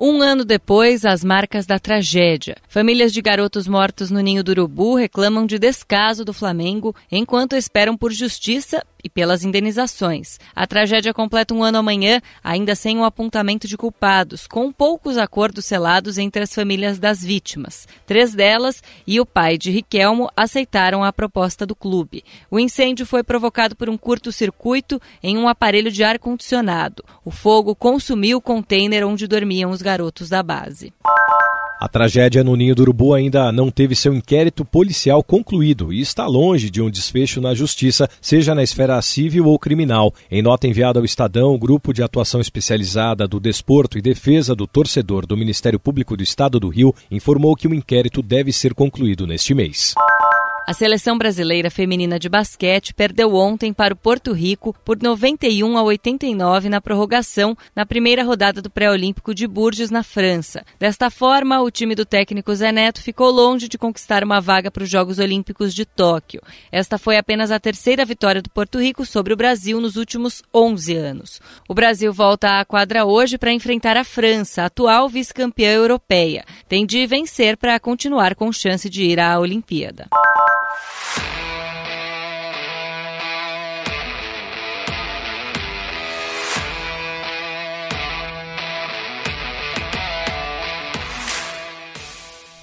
Um ano depois, as marcas da tragédia. Famílias de garotos mortos no ninho do urubu reclamam de descaso do Flamengo enquanto esperam por justiça e pelas indenizações. A tragédia completa um ano amanhã, ainda sem o um apontamento de culpados, com poucos acordos selados entre as famílias das vítimas. Três delas e o pai de Riquelmo aceitaram a proposta do clube. O incêndio foi provocado por um curto-circuito em um aparelho de ar-condicionado. O fogo consumiu o container onde dormiam os garotos da base. A tragédia no Ninho do Urubu ainda não teve seu inquérito policial concluído e está longe de um desfecho na justiça, seja na esfera civil ou criminal. Em nota enviada ao Estadão, o Grupo de Atuação Especializada do Desporto e Defesa do Torcedor do Ministério Público do Estado do Rio informou que o inquérito deve ser concluído neste mês. A seleção brasileira feminina de basquete perdeu ontem para o Porto Rico por 91 a 89 na prorrogação na primeira rodada do pré-olímpico de Bourges, na França. Desta forma, o time do técnico Zé Neto ficou longe de conquistar uma vaga para os Jogos Olímpicos de Tóquio. Esta foi apenas a terceira vitória do Porto Rico sobre o Brasil nos últimos 11 anos. O Brasil volta à quadra hoje para enfrentar a França, atual vice-campeã europeia. Tem de vencer para continuar com chance de ir à Olimpíada.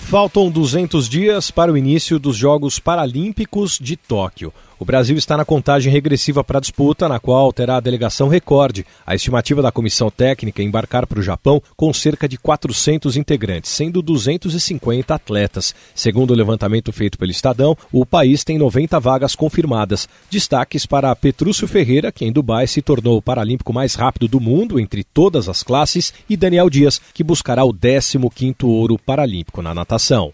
Faltam 200 dias para o início dos Jogos Paralímpicos de Tóquio. O Brasil está na contagem regressiva para a disputa, na qual terá a delegação recorde. A estimativa da comissão técnica é embarcar para o Japão com cerca de 400 integrantes, sendo 250 atletas. Segundo o levantamento feito pelo Estadão, o país tem 90 vagas confirmadas. Destaques para Petrúcio Ferreira, que em Dubai se tornou o paralímpico mais rápido do mundo entre todas as classes, e Daniel Dias, que buscará o 15º ouro paralímpico na natação.